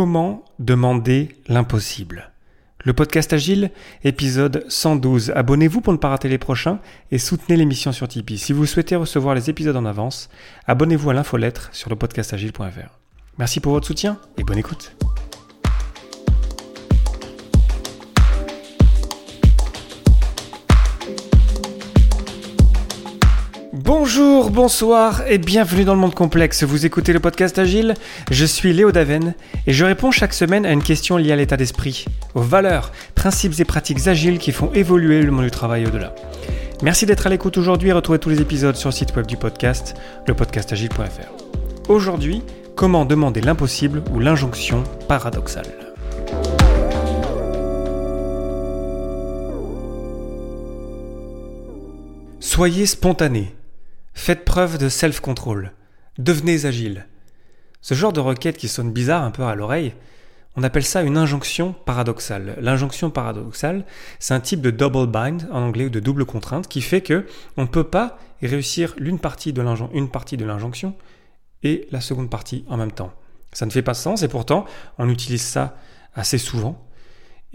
Comment demander l'impossible? Le podcast Agile, épisode 112. Abonnez-vous pour ne pas rater les prochains et soutenez l'émission sur Tipeee. Si vous souhaitez recevoir les épisodes en avance, abonnez-vous à l'infolettre sur le podcastagile.fr. Merci pour votre soutien et bonne écoute. Bonjour, bonsoir et bienvenue dans le monde complexe. Vous écoutez le podcast Agile, je suis Léo Daven et je réponds chaque semaine à une question liée à l'état d'esprit, aux valeurs, principes et pratiques agiles qui font évoluer le monde du travail au-delà. Merci d'être à l'écoute aujourd'hui et retrouvez tous les épisodes sur le site web du podcast, lepodcastagile.fr. Aujourd'hui, comment demander l'impossible ou l'injonction paradoxale? Soyez spontané. Faites preuve de self-control. Devenez agile. Ce genre de requête qui sonne bizarre un peu à l'oreille, on appelle ça une injonction paradoxale. L'injonction paradoxale, c'est un type de double bind en anglais ou de double contrainte qui fait que on ne peut pas réussir l'une partie de une partie de l'injonction et la seconde partie en même temps. Ça ne fait pas sens et pourtant on utilise ça assez souvent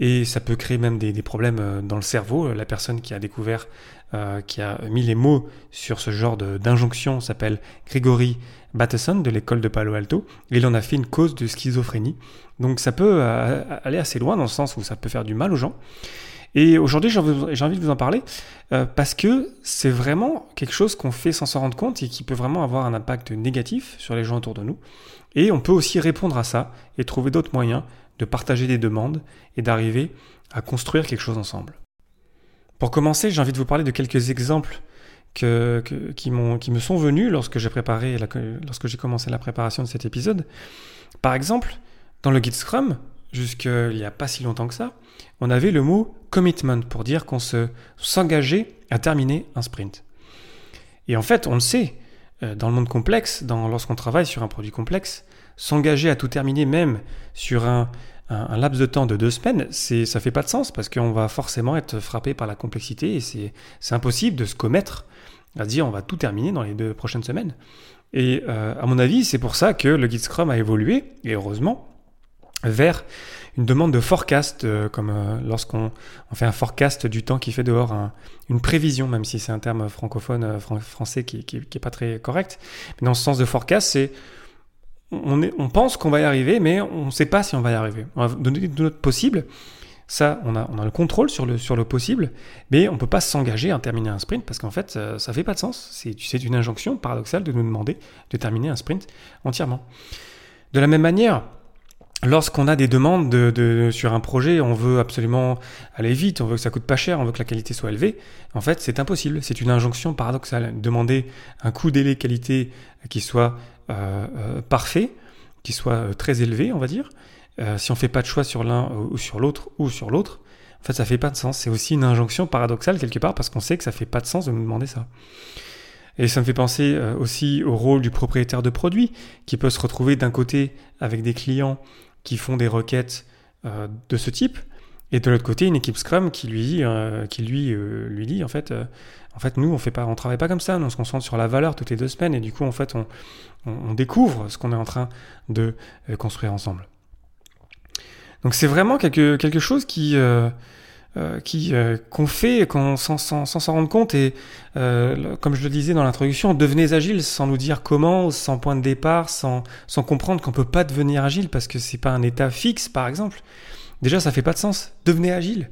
et ça peut créer même des, problèmes euh, dans le cerveau. La personne qui a découvert, euh, qui a mis les mots sur ce genre d'injonction s'appelle Gregory Bateson de l'école de Palo Alto. Et il en a fait une cause de schizophrénie. Donc ça peut euh, aller assez loin dans le sens où ça peut faire du mal aux gens. Et aujourd'hui, j'ai envie de vous en parler parce que c'est vraiment quelque chose qu'on fait sans s'en rendre compte et qui peut vraiment avoir un impact négatif sur les gens autour de nous. Et on peut aussi répondre à ça et trouver d'autres moyens de partager des demandes et d'arriver à construire quelque chose ensemble. Pour commencer, j'ai envie de vous parler de quelques exemples qui, me sont venus lorsque j'ai préparé, lorsque j'ai commencé la préparation de cet épisode. Par exemple, dans le guide Scrum, jusqu'il n'y a pas si longtemps que ça, on avait le mot commitment pour dire qu'on se s'engageait à terminer un sprint. Et en fait, on le sait, euh, dans le monde complexe, lorsqu'on travaille sur un produit complexe, s'engager à tout terminer même sur un, laps de temps de deux semaines, c'est, ça fait pas de sens parce qu'on va forcément être frappé par la complexité et c'est, impossible de se commettre à dire on va tout terminer dans les deux prochaines semaines. Et euh, à mon avis, c'est pour ça que le guide Scrum a évolué, et heureusement, vers une demande de forecast, euh, comme euh, lorsqu'on on fait un forecast du temps qui fait dehors, une prévision, même si c'est un terme francophone, français qui, qui, qui, est pas très correct. Mais dans ce sens de forecast, c'est on, pense qu'on va y arriver, mais on ne sait pas si on va y arriver. On va donner notre possible. Ça, on a, le contrôle sur le, sur le possible, mais on ne peut pas s'engager à terminer un sprint parce qu'en fait, ça ne fait pas de sens. C'est une injonction paradoxale de nous demander de terminer un sprint entièrement. De la même manière, lorsqu'on a des demandes de, sur un projet, on veut absolument aller vite, on veut que ça coûte pas cher, on veut que la qualité soit élevée. En fait, c'est impossible. C'est une injonction paradoxale. Demander un coût délai qualité qui soit euh, euh, parfait, qui soit euh, très élevé, on va dire, si on fait pas de choix sur l'un ou sur l'autre ou sur l'autre, en fait, ça fait pas de sens. C'est aussi une injonction paradoxale quelque part parce qu'on sait que ça fait pas de sens de nous demander ça. Et ça me fait penser aussi au rôle du propriétaire de produit qui peut se retrouver d'un côté avec des clients qui font des requêtes de ce type et de l'autre côté une équipe Scrum qui lui, dit en fait en fait, nous, on fait pas, on travaille pas comme ça. On se concentre sur la valeur toutes les deux semaines, et du coup, en fait, on, découvre ce qu'on est en train de euh, construire ensemble. Donc, c'est vraiment quelque chose qui, euh, euh, qui qu'on fait qu'on sans s'en rendre compte. Et comme je le disais dans l'introduction, devenez agile sans nous dire comment, sans point de départ, sans, sans comprendre qu'on peut pas devenir agile parce que c'est pas un état fixe, par exemple. Déjà, ça fait pas de sens. Devenez agile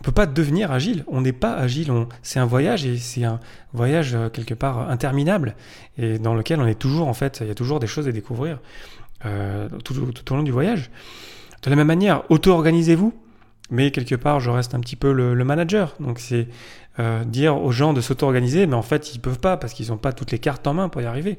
on peut pas devenir agile. On n'est pas agile. C'est un voyage et c'est un voyage euh, quelque part interminable et dans lequel on est toujours en fait. Il y a toujours des choses à découvrir euh, tout, au long du voyage. De la même manière, auto-organisez-vous. Mais quelque part, je reste un petit peu le, manager. Donc c'est euh, dire aux gens de s'auto-organiser, mais en fait, ils peuvent pas parce qu'ils n'ont pas toutes les cartes en main pour y arriver.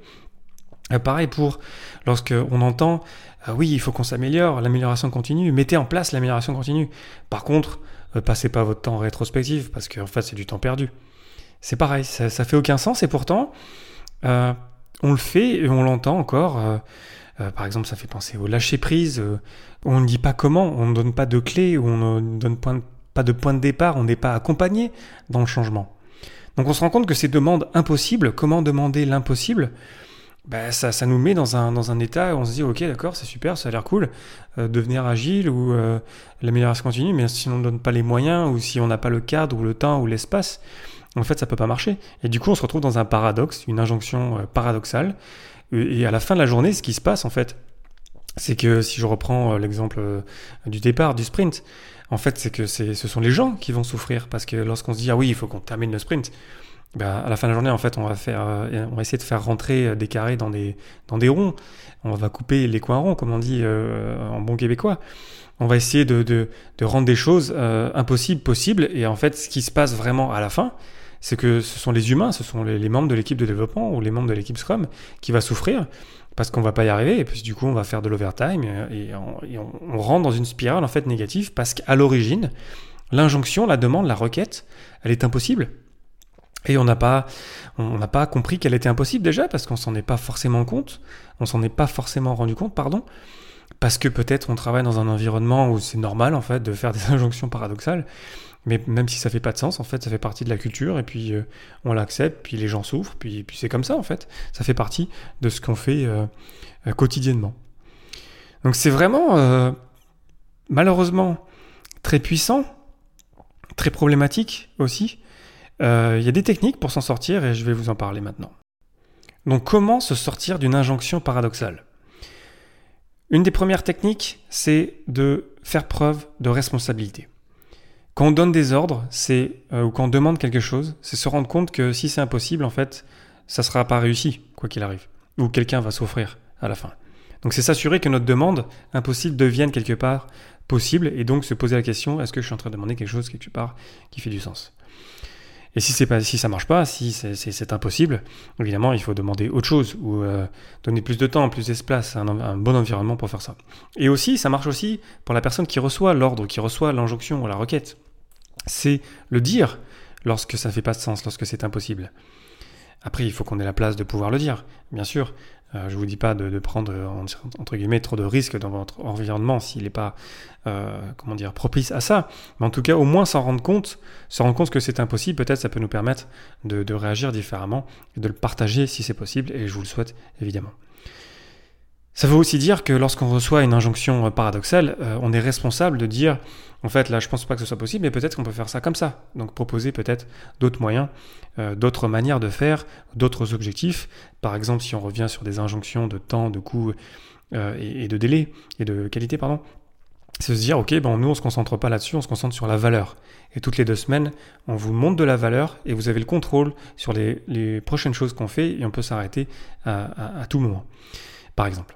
pareil pour lorsque on entend, oui, il faut qu'on s'améliore, l'amélioration continue. Mettez en place l'amélioration continue. Par contre, euh, passez pas votre temps en rétrospective parce qu'en fait c'est du temps perdu. C'est pareil, ça, ça fait aucun sens et pourtant euh, on le fait et on l'entend encore. Euh, par exemple, ça fait penser au lâcher prise. on ne dit pas comment, on ne donne pas de clé, on ne donne pas de point de départ, on n'est pas accompagné dans le changement. Donc on se rend compte que ces demandes impossibles, comment demander l'impossible bah, ça, nous met dans un, état où on se dit, ok, d'accord, c'est super, ça a l'air cool, euh, devenir agile ou euh, l'amélioration continue, mais si on ne donne pas les moyens ou si on n'a pas le cadre ou le temps ou l'espace, en fait, ça peut pas marcher. Et du coup, on se retrouve dans un paradoxe, une injonction euh, paradoxale. Et à la fin de la journée, ce qui se passe, en fait, c'est que si je reprends l'exemple du départ, du sprint, en fait, c'est que ce sont les gens qui vont souffrir parce que lorsqu'on se dit, ah oui, il faut qu'on termine le sprint, bah, à la fin de la journée, en fait, on va, faire, euh, on va essayer de faire rentrer euh, des carrés dans des, dans des ronds. On va couper les coins ronds, comme on dit euh, en bon québécois. On va essayer de, de, de rendre des choses impossibles possibles. Et en fait, ce qui se passe vraiment à la fin, c'est que ce sont les humains, ce sont les, membres de l'équipe de développement ou les membres de l'équipe Scrum qui va souffrir parce qu'on va pas y arriver. Et puis du coup, on va faire de l'overtime et, on, et on, on rentre dans une spirale en fait négative parce qu'à l'origine, l'injonction, la demande, la requête, elle est impossible. Et on n'a pas, on n'a pas compris qu'elle était impossible déjà parce qu'on s'en est pas forcément compte, on s'en est pas forcément rendu compte, pardon, parce que peut-être on travaille dans un environnement où c'est normal en fait de faire des injonctions paradoxales, mais même si ça fait pas de sens, en fait, ça fait partie de la culture et puis euh, on l'accepte, puis les gens souffrent, puis, puis c'est comme ça en fait, ça fait partie de ce qu'on fait euh, euh, quotidiennement. Donc c'est vraiment malheureusement très puissant, très problématique aussi il y a des techniques pour s'en sortir et je vais vous en parler maintenant. Donc comment se sortir d'une injonction paradoxale? Une des premières techniques, c'est de faire preuve de responsabilité. Quand on donne des ordres, c'est euh, ou quand on demande quelque chose, c'est se rendre compte que si c'est impossible, en fait, ça ne sera pas réussi, quoi qu'il arrive, ou quelqu'un va souffrir à la fin. Donc c'est s'assurer que notre demande impossible devienne quelque part possible, et donc se poser la question est-ce que je suis en train de demander quelque chose quelque part qui fait du sens? Et si c'est pas, si ça marche pas, si c'est impossible, évidemment, il faut demander autre chose ou euh, donner plus de temps, plus d'espace, un, un bon environnement pour faire ça. Et aussi, ça marche aussi pour la personne qui reçoit l'ordre, qui reçoit l'injonction ou la requête. C'est le dire lorsque ça fait pas de sens, lorsque c'est impossible. Après, il faut qu'on ait la place de pouvoir le dire, bien sûr. Euh, je ne vous dis pas de, prendre entre guillemets trop de risques dans votre environnement s'il n'est pas euh, comment dire propice à ça. Mais en tout cas, au moins s'en rendre compte, se rendre compte que c'est impossible, peut-être ça peut nous permettre de, de réagir différemment de le partager si c'est possible. Et je vous le souhaite évidemment. Ça veut aussi dire que lorsqu'on reçoit une injonction paradoxale, euh, on est responsable de dire, en fait, là, je pense pas que ce soit possible, mais peut-être qu'on peut faire ça comme ça. Donc proposer peut-être d'autres moyens, euh, d'autres manières de faire, d'autres objectifs. Par exemple, si on revient sur des injonctions de temps, de coût euh, et, de délai, et de qualité, pardon, c'est se dire, ok, bon, nous, on se concentre pas là-dessus, on se concentre sur la valeur. Et toutes les deux semaines, on vous montre de la valeur et vous avez le contrôle sur les, prochaines choses qu'on fait et on peut s'arrêter à tout moment, par exemple.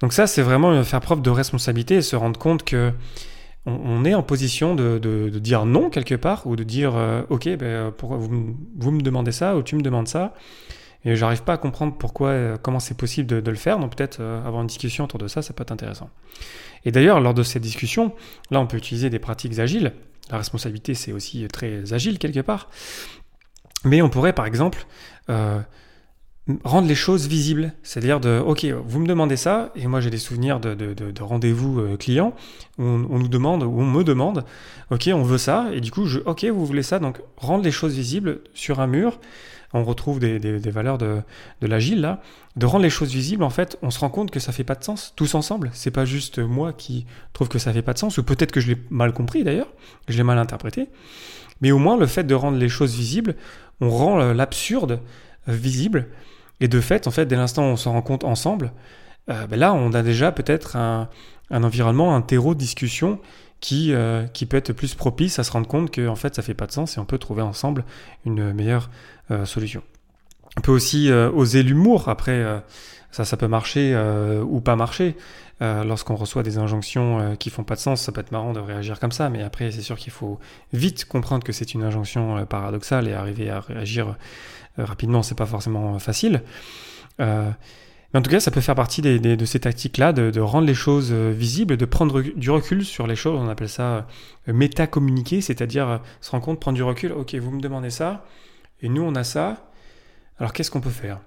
Donc ça, c'est vraiment faire preuve de responsabilité et se rendre compte que on, est en position de, dire non quelque part ou de dire euh, ok, ben, pour, vous, vous, me demandez ça ou tu me demandes ça et j'arrive pas à comprendre pourquoi, euh, comment c'est possible de, le faire. Donc peut-être euh, avoir une discussion autour de ça, ça peut être intéressant. Et d'ailleurs, lors de cette discussion, là, on peut utiliser des pratiques agiles. La responsabilité, c'est aussi très agile quelque part. Mais on pourrait, par exemple, rendre les choses visibles. C'est-à-dire de, ok, vous me demandez ça, et moi j'ai des souvenirs de, de, de, rendez-vous euh, clients, où on, nous demande, où on me demande, ok, on veut ça, et du coup, ok, vous voulez ça, donc rendre les choses visibles sur un mur, on retrouve des, des, valeurs de, de l'agile là, de rendre les choses visibles, en fait, on se rend compte que ça fait pas de sens, tous ensemble. C'est pas juste moi qui trouve que ça fait pas de sens, ou peut-être que je l'ai mal compris d'ailleurs, je l'ai mal interprété, mais au moins le fait de rendre les choses visibles, on rend euh, l'absurde euh, visible, et de fait, en fait, dès l'instant où on s'en rend compte ensemble, euh, ben là, on a déjà peut-être un, environnement, un terreau de discussion qui, euh, qui peut être plus propice à se rendre compte que en fait, ça fait pas de sens et on peut trouver ensemble une meilleure euh, solution. On peut aussi oser l'humour. Après, ça, ça peut marcher ou pas marcher. Lorsqu'on reçoit des injonctions qui font pas de sens, ça peut être marrant de réagir comme ça, mais après, c'est sûr qu'il faut vite comprendre que c'est une injonction paradoxale et arriver à réagir euh, rapidement, c'est pas forcément facile. Euh, mais en tout cas, ça peut faire partie de ces tactiques-là, de, rendre les choses euh, visibles, de prendre du recul sur les choses. On appelle ça méta-communiquer, c'est-à-dire se rendre compte, prendre du recul. Ok, vous me demandez ça, et nous on a ça. Alors qu'est-ce qu'on peut faire?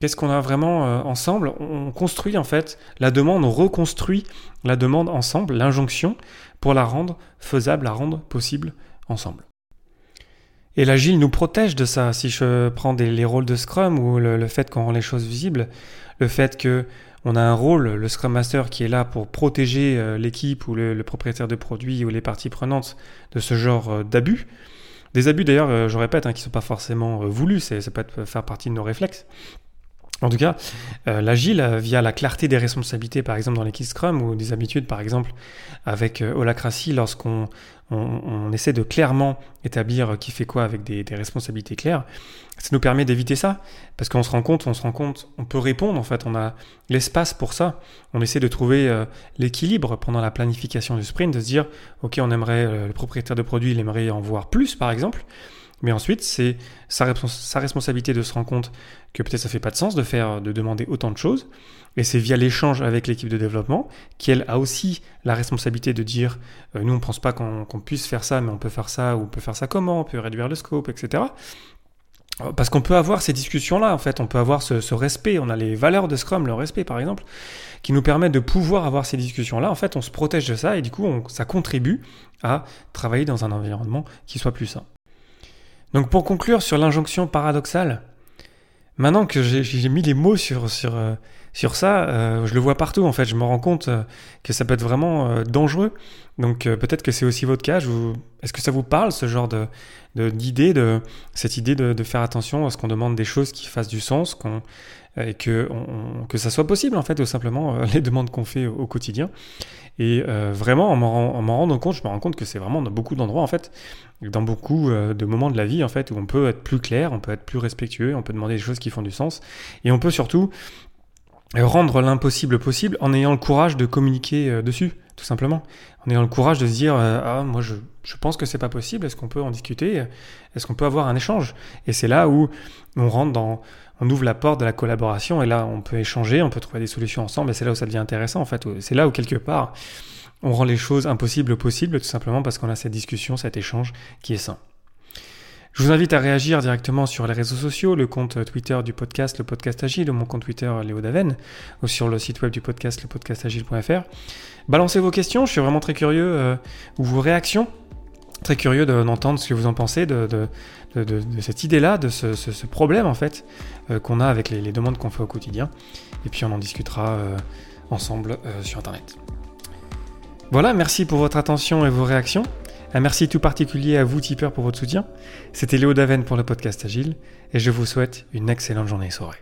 Qu'est-ce qu'on a vraiment ensemble? On construit en fait la demande, on reconstruit la demande ensemble, l'injonction, pour la rendre faisable, la rendre possible ensemble. Et l'agile nous protège de ça. Si je prends les rôles de Scrum ou le, fait qu'on rend les choses visibles, le fait que on a un rôle, le Scrum Master, qui est là pour protéger euh, l'équipe ou le, propriétaire de produit ou les parties prenantes de ce genre euh, d'abus. Des abus d'ailleurs, euh, je répète, hein, qui ne sont pas forcément voulus, ça peut faire partie de nos réflexes. En tout cas, euh, l'agile, euh, via la clarté des responsabilités, par exemple dans l'équipe Scrum, ou des habitudes, par exemple avec euh, lorsqu'on on, essaie de clairement établir qui fait quoi avec des, responsabilités claires, ça nous permet d'éviter ça, parce qu'on se rend compte, on se rend compte, on peut répondre en fait, on a l'espace pour ça. On essaie de trouver l'équilibre pendant la planification du sprint, de se dire, ok, on aimerait le propriétaire de produit, il aimerait en voir plus, par exemple. Mais ensuite, c'est sa, responsabilité de se rendre compte que peut-être ça fait pas de sens de faire, de demander autant de choses. Et c'est via l'échange avec l'équipe de développement qu'elle a aussi la responsabilité de dire, euh, nous on pense pas qu'on puisse faire ça, mais on peut faire ça, ou on peut faire ça comment, on peut réduire le scope, etc. Parce qu'on peut avoir ces discussions-là, en fait, on peut avoir ce, respect, on a les valeurs de Scrum, le respect par exemple, qui nous permettent de pouvoir avoir ces discussions-là. En fait, on se protège de ça et du coup, ça contribue à travailler dans un environnement qui soit plus sain. Donc pour conclure sur l'injonction paradoxale, maintenant que j'ai mis les mots sur, sur, euh, sur ça, euh, je le vois partout en fait, je me rends compte euh, que ça peut être vraiment dangereux. Donc peut-être que c'est aussi votre cas. Est-ce que ça vous parle ce genre de d'idée, de, cette idée de, faire attention à ce qu'on demande des choses qui fassent du sens, qu'on et que, ça soit possible en fait, tout simplement les demandes qu'on fait au, quotidien. Et vraiment, en m'en rendant compte, je me rends compte que c'est vraiment dans beaucoup d'endroits en fait, dans beaucoup de moments de la vie en fait, où on peut être plus clair, on peut être plus respectueux, on peut demander des choses qui font du sens, et on peut surtout rendre l'impossible possible en ayant le courage de communiquer euh, dessus, tout simplement. En ayant le courage de se dire euh, ah moi je, je pense que c'est pas possible, est-ce qu'on peut en discuter? Est-ce qu'on peut avoir un échange? Et c'est là où on rentre dans on ouvre la porte de la collaboration et là on peut échanger, on peut trouver des solutions ensemble et c'est là où ça devient intéressant en fait. C'est là où quelque part on rend les choses impossibles possibles tout simplement parce qu'on a cette discussion, cet échange qui est sain. Je vous invite à réagir directement sur les réseaux sociaux, le compte Twitter du podcast, le podcast agile, ou mon compte Twitter Léo Daven, ou sur le site web du podcast, lepodcastagile.fr. Balancez vos questions, je suis vraiment très curieux, euh, ou vos réactions, très curieux d'entendre ce que vous en pensez de, cette idée-là, de ce, problème en fait euh, qu'on a avec les, demandes qu'on fait au quotidien. Et puis on en discutera euh, ensemble sur Internet. Voilà, merci pour votre attention et vos réactions. Un merci tout particulier à vous, tipeurs, pour votre soutien. C'était Léo Daven pour le podcast Agile, et je vous souhaite une excellente journée et soirée.